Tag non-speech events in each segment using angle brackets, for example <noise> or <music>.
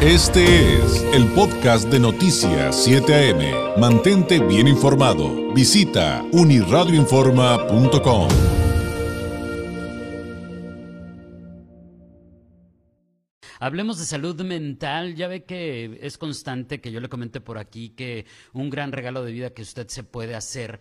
Este es el podcast de Noticias 7 AM. Mantente bien informado. Visita uniradioinforma.com. Hablemos de salud mental. Ya ve que es constante que yo le comente por aquí que un gran regalo de vida que usted se puede hacer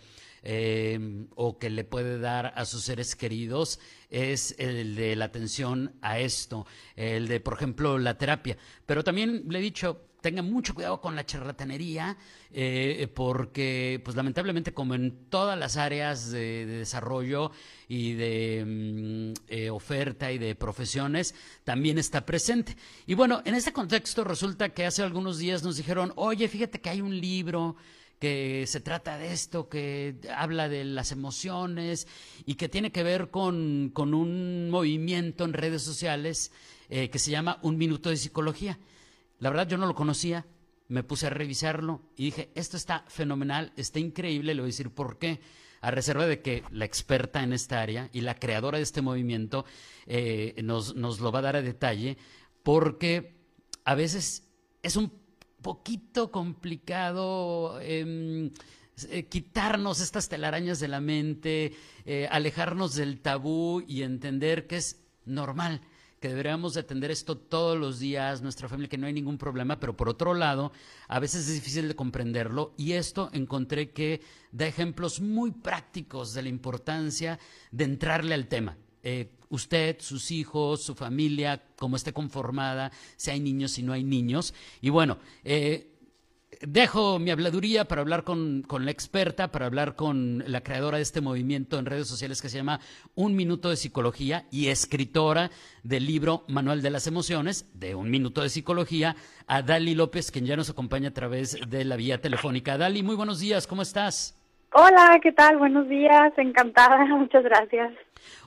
eh, o que le puede dar a sus seres queridos es el de la atención a esto, el de, por ejemplo, la terapia. Pero también le he dicho, tenga mucho cuidado con la charlatanería, eh, porque, pues lamentablemente, como en todas las áreas de, desarrollo y de mm, eh, oferta y de profesiones, también está presente. Y bueno, en este contexto resulta que hace algunos días nos dijeron, oye, fíjate que hay un libro que se trata de esto, que habla de las emociones y que tiene que ver con, un movimiento en redes sociales eh, que se llama Un Minuto de Psicología. La verdad yo no lo conocía, me puse a revisarlo y dije, esto está fenomenal, está increíble, le voy a decir por qué, a reserva de que la experta en esta área y la creadora de este movimiento eh, nos, nos lo va a dar a detalle, porque a veces es un poquito complicado em, eh, quitarnos estas telarañas de la mente, eh, alejarnos del tabú y entender que es normal que deberíamos atender esto todos los días, nuestra familia, que no hay ningún problema, pero por otro lado, a veces es difícil de comprenderlo y esto encontré que da ejemplos muy prácticos de la importancia de entrarle al tema. Eh, usted, sus hijos, su familia, cómo esté conformada, si hay niños, si no hay niños. Y bueno, eh, dejo mi habladuría para hablar con, la experta, para hablar con la creadora de este movimiento en redes sociales que se llama Un Minuto de Psicología y escritora del libro Manual de las Emociones, de Un Minuto de Psicología, a Dali López, quien ya nos acompaña a través de la vía telefónica. Dali, muy buenos días, ¿cómo estás? Hola, ¿qué tal? Buenos días, encantada, <laughs> muchas gracias.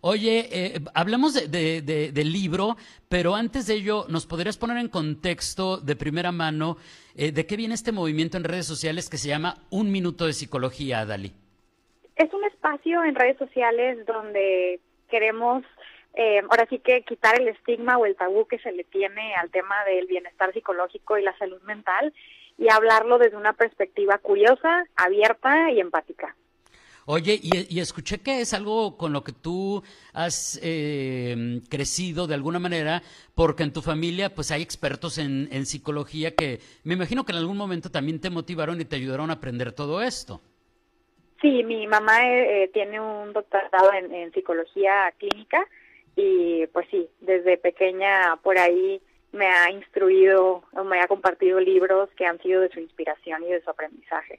Oye, eh, hablamos de, del libro, pero antes de ello, ¿nos podrías poner en contexto de primera mano eh, de qué viene este movimiento en redes sociales que se llama Un Minuto de Psicología, Dali? Es un espacio en redes sociales donde queremos, eh, ahora sí que quitar el estigma o el tabú que se le tiene al tema del bienestar psicológico y la salud mental y hablarlo desde una perspectiva curiosa, abierta y empática. Oye, y, escuché que es algo con lo que tú has eh, crecido de alguna manera, porque en tu familia pues hay expertos en, psicología que me imagino que en algún momento también te motivaron y te ayudaron a aprender todo esto. Sí, mi mamá eh, tiene un doctorado en, en psicología clínica y pues sí, desde pequeña por ahí me ha instruido o me ha compartido libros que han sido de su inspiración y de su aprendizaje.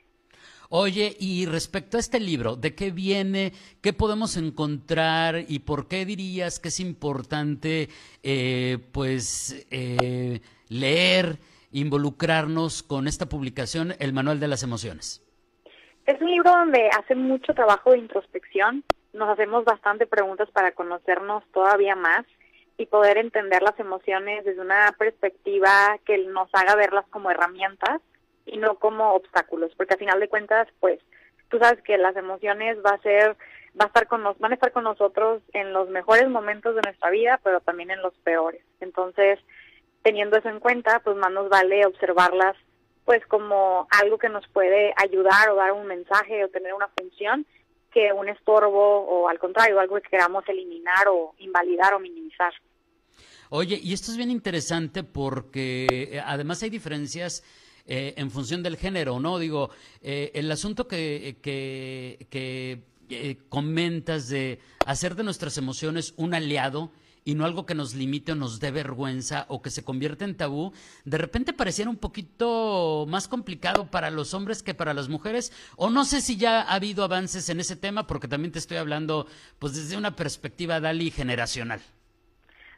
Oye, y respecto a este libro, ¿de qué viene? ¿Qué podemos encontrar? ¿Y por qué dirías que es importante, eh, pues, eh, leer, involucrarnos con esta publicación, El Manual de las Emociones? Es un libro donde hace mucho trabajo de introspección. Nos hacemos bastante preguntas para conocernos todavía más y poder entender las emociones desde una perspectiva que nos haga verlas como herramientas y no como obstáculos, porque al final de cuentas, pues, tú sabes que las emociones va a ser, va a estar con nos, van a estar con nosotros en los mejores momentos de nuestra vida, pero también en los peores. Entonces, teniendo eso en cuenta, pues más nos vale observarlas, pues, como algo que nos puede ayudar o dar un mensaje o tener una función que un estorbo o al contrario, algo que queramos eliminar o invalidar o minimizar. Oye, y esto es bien interesante porque eh, además hay diferencias eh, en función del género, ¿no? Digo, eh, el asunto que, que, comentas de hacer de nuestras emociones un aliado y no algo que nos limite o nos dé vergüenza o que se convierte en tabú, de repente pareciera un poquito más complicado para los hombres que para las mujeres, o no sé si ya ha habido avances en ese tema, porque también te estoy hablando pues desde una perspectiva, Dali, generacional.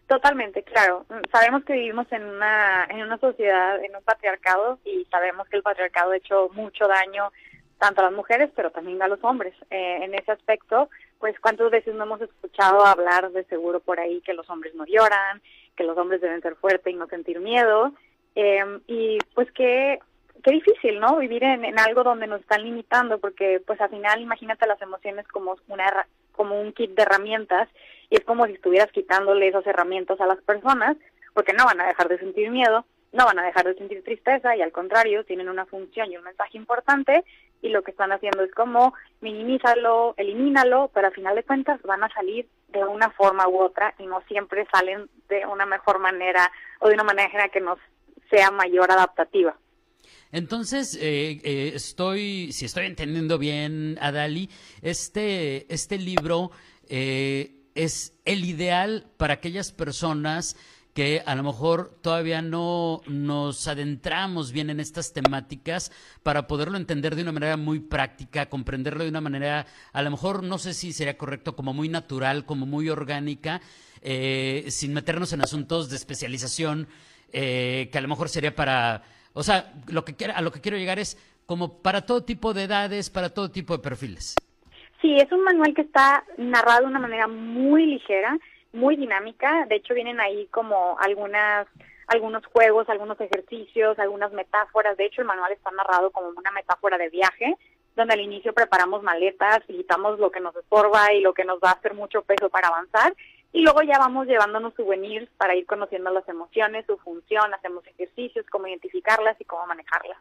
Totalmente, claro. Sabemos que vivimos en una, en una sociedad, en un patriarcado y sabemos que el patriarcado ha hecho mucho daño tanto a las mujeres, pero también a los hombres. Eh, en ese aspecto, pues cuántas veces no hemos escuchado hablar de seguro por ahí que los hombres no lloran, que los hombres deben ser fuertes y no sentir miedo. Em, y pues qué, qué difícil, ¿no? Vivir en, en, algo donde nos están limitando, porque pues al final imagínate las emociones como una como un kit de herramientas y es como si estuvieras quitándole esas herramientas a las personas porque no van a dejar de sentir miedo no van a dejar de sentir tristeza y al contrario, tienen una función y un mensaje importante y lo que están haciendo es como minimízalo, elimínalo, pero al final de cuentas van a salir de una forma u otra y no siempre salen de una mejor manera o de una manera que nos sea mayor adaptativa. Entonces, eh, eh, estoy, si estoy entendiendo bien, Adali, este, este libro eh, es el ideal para aquellas personas que a lo mejor todavía no nos adentramos bien en estas temáticas para poderlo entender de una manera muy práctica, comprenderlo de una manera, a lo mejor no sé si sería correcto, como muy natural, como muy orgánica, eh, sin meternos en asuntos de especialización, eh, que a lo mejor sería para, o sea, lo que a lo que quiero llegar es como para todo tipo de edades, para todo tipo de perfiles. Sí, es un manual que está narrado de una manera muy ligera muy dinámica. De hecho, vienen ahí como algunas algunos juegos, algunos ejercicios, algunas metáforas. De hecho, el manual está narrado como una metáfora de viaje, donde al inicio preparamos maletas quitamos lo que nos estorba y lo que nos va a hacer mucho peso para avanzar. Y luego ya vamos llevándonos souvenirs para ir conociendo las emociones, su función, hacemos ejercicios, cómo identificarlas y cómo manejarlas.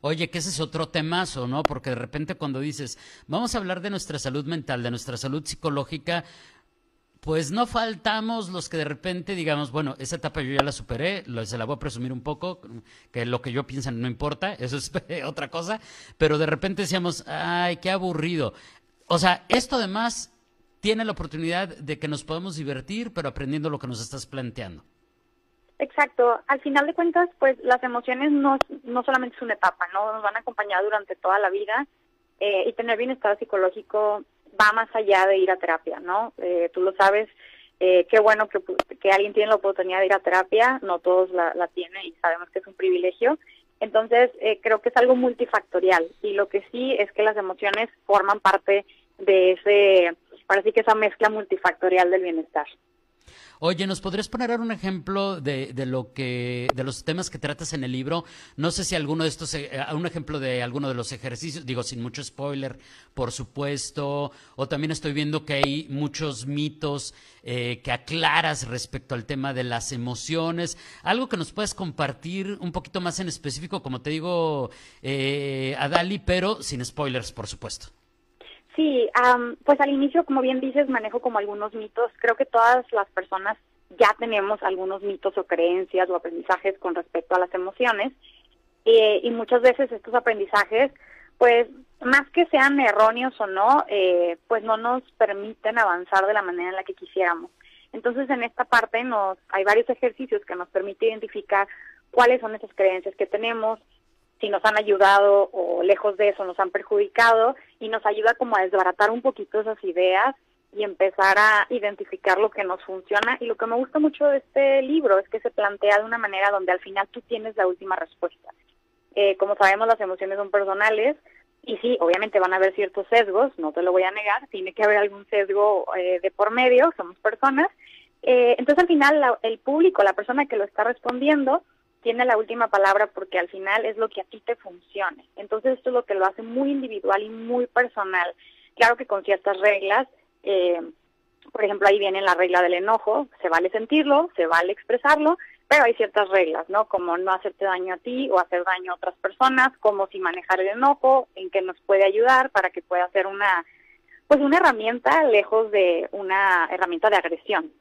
Oye, que ese es otro temazo, ¿no? Porque de repente cuando dices, vamos a hablar de nuestra salud mental, de nuestra salud psicológica, pues no faltamos los que de repente digamos, bueno, esa etapa yo ya la superé, se la voy a presumir un poco, que lo que yo pienso no importa, <laughs> eso es <laughs> otra cosa, pero de repente decíamos, ay, qué aburrido. O sea, esto además tiene la oportunidad de que nos podamos divertir, pero aprendiendo lo que nos estás planteando. Exacto. Al final de cuentas, pues las emociones no, no solamente es una etapa, ¿no? Nos van a acompañar durante toda la vida eh, y tener bienestar psicológico va más allá de ir a terapia, ¿no? Eh, tú lo sabes, eh, qué bueno que, que, alguien tiene la oportunidad de ir a terapia, no todos la, la tienen y sabemos que es un privilegio. Entonces, eh, creo que es algo multifactorial y lo que sí es que las emociones forman parte de ese, parece que esa mezcla multifactorial del bienestar. Oye, ¿nos podrías poner un ejemplo de, de, lo que, de los temas que tratas en el libro? No sé si alguno de estos, eh, un ejemplo de alguno de los ejercicios, digo sin mucho spoiler, por supuesto, o también estoy viendo que hay muchos mitos eh, que aclaras respecto al tema de las emociones. Algo que nos puedas compartir un poquito más en específico, como te digo, eh, Adali, pero sin spoilers, por supuesto. Sí, pues al inicio, como bien dices, manejo como algunos mitos. Creo que todas las personas ya tenemos algunos mitos o creencias o aprendizajes con respecto a las emociones. Eh, y muchas veces estos aprendizajes, pues más que sean erróneos o no, eh, pues no nos permiten avanzar de la manera en la que quisiéramos. Entonces, en esta parte nos hay varios ejercicios que nos permiten identificar cuáles son esas creencias que tenemos, si nos han ayudado o lejos de eso nos han perjudicado y nos ayuda como a desbaratar un poquito esas ideas y empezar a identificar lo que nos funciona. Y lo que me gusta mucho de este libro es que se plantea de una manera donde al final tú tienes la última respuesta. Eh, como sabemos, las emociones son personales y sí, obviamente van a haber ciertos sesgos, no te lo voy a negar, tiene que haber algún sesgo eh, de por medio, somos personas. Eh, entonces al final el público, la persona que lo está respondiendo, tiene la última palabra porque al final es lo que a ti te funcione. Entonces esto es lo que lo hace muy individual y muy personal. Claro que con ciertas reglas, eh, por ejemplo, ahí viene la regla del enojo, se vale sentirlo, se vale expresarlo, pero hay ciertas reglas, ¿no? Como no hacerte daño a ti o hacer daño a otras personas, como si manejar el enojo, en qué nos puede ayudar para que pueda ser una, pues una herramienta lejos de una herramienta de agresión.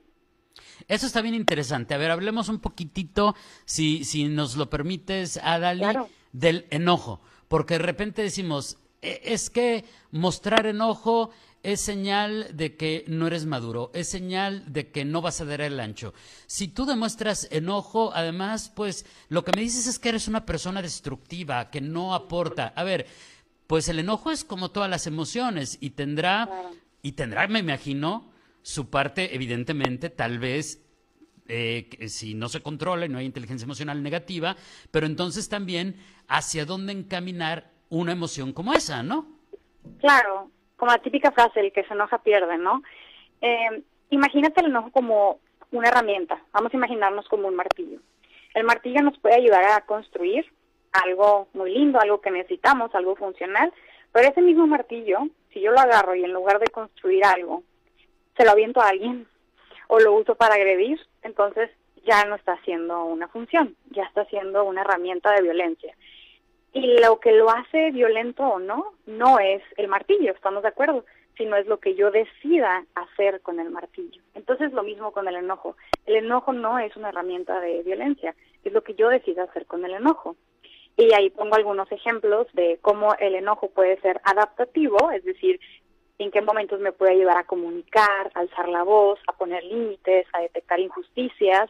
Eso está bien interesante. A ver, hablemos un poquitito, si, si nos lo permites, Adali, del enojo. Porque de repente decimos, e, es que mostrar enojo es señal de que no eres maduro, es señal de que no vas a dar el ancho. Si tú demuestras enojo, además, pues lo que me dices es que eres una persona destructiva, que no aporta. A ver, pues el enojo es como todas las emociones y tendrá, y tendrá, me imagino, su parte, evidentemente, tal vez eh, si no se controla y no hay inteligencia emocional negativa, pero entonces también hacia dónde encaminar una emoción como esa, ¿no? Claro, como la típica frase, el que se enoja pierde, ¿no? Eh, imagínate el enojo como una herramienta, vamos a imaginarnos como un martillo. El martillo nos puede ayudar a construir algo muy lindo, algo que necesitamos, algo funcional, pero ese mismo martillo, si yo lo agarro y en lugar de construir algo, se lo aviento a alguien o lo uso para agredir, entonces ya no está haciendo una función, ya está siendo una herramienta de violencia. Y lo que lo hace violento o no, no es el martillo, estamos de acuerdo, sino es lo que yo decida hacer con el martillo. Entonces lo mismo con el enojo. El enojo no es una herramienta de violencia, es lo que yo decida hacer con el enojo. Y ahí pongo algunos ejemplos de cómo el enojo puede ser adaptativo, es decir, en qué momentos me puede ayudar a comunicar, a alzar la voz, a poner límites, a detectar injusticias,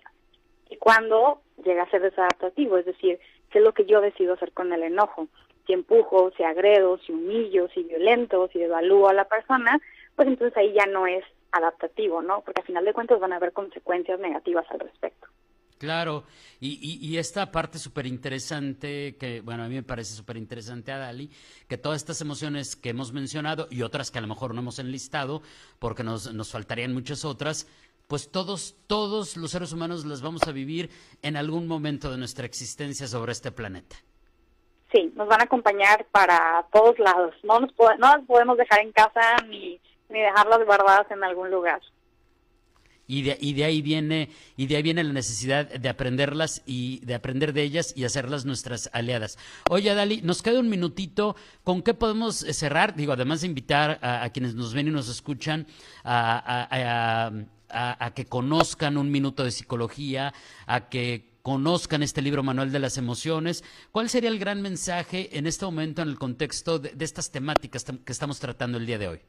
y cuando llega a ser desadaptativo, es decir, qué es lo que yo decido hacer con el enojo. Si empujo, si agredo, si humillo, si violento, si devalúo a la persona, pues entonces ahí ya no es adaptativo, ¿no? Porque al final de cuentas van a haber consecuencias negativas al respecto. Claro, y, esta parte súper interesante, que bueno, a mí me parece súper interesante, Adali, que todas estas emociones que hemos mencionado y otras que a lo mejor no hemos enlistado, porque nos, nos faltarían muchas otras, pues todos, todos los seres humanos las vamos a vivir en algún momento de nuestra existencia sobre este planeta. Sí, nos van a acompañar para todos lados. No nos, no las podemos dejar en casa ni, ni dejarlas guardadas en algún lugar. Y de, y de, ahí viene y de ahí viene la necesidad de aprenderlas y de aprender de ellas y hacerlas nuestras aliadas. Oye, Dali, nos queda un minutito. ¿Con qué podemos eh, cerrar? Digo, además de invitar a, quienes nos ven y nos escuchan a, a, que conozcan un minuto de psicología, a que conozcan este libro Manual de las Emociones. ¿Cuál sería el gran mensaje en este momento en el contexto de estas temáticas que estamos tratando el día de hoy?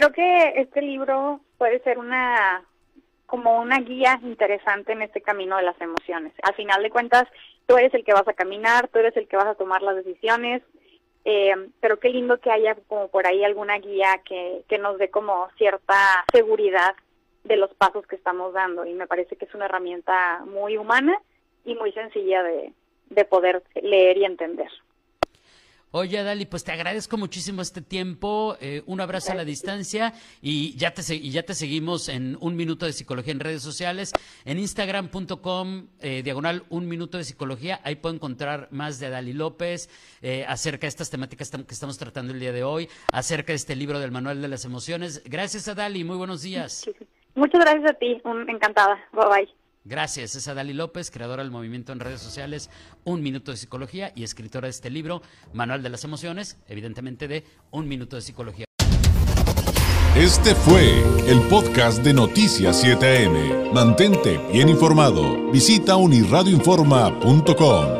Creo que este libro puede ser una como una guía interesante en este camino de las emociones. Al final de cuentas, tú eres el que vas a caminar, tú eres el que vas a tomar las decisiones, eh, pero qué lindo que haya como por ahí alguna guía que, que nos dé como cierta seguridad de los pasos que estamos dando y me parece que es una herramienta muy humana y muy sencilla de, de poder leer y entender. Oye, Dali, pues te agradezco muchísimo este tiempo. Eh, un abrazo a la distancia y ya, te, y ya te seguimos en Un Minuto de Psicología en redes sociales. En Instagram.com, eh, diagonal Un Minuto de Psicología. Ahí puedo encontrar más de Dali López eh, acerca de estas temáticas que estamos tratando el día de hoy, acerca de este libro del Manual de las Emociones. Gracias a Dali. Muy buenos días. Muchas gracias a ti. encantada. Bye bye. Gracias, es Adali López, creadora del movimiento en redes sociales Un Minuto de Psicología y escritora de este libro, Manual de las Emociones, evidentemente de Un Minuto de Psicología. Este fue el podcast de Noticias 7am. Mantente bien informado. Visita unirradioinforma.com.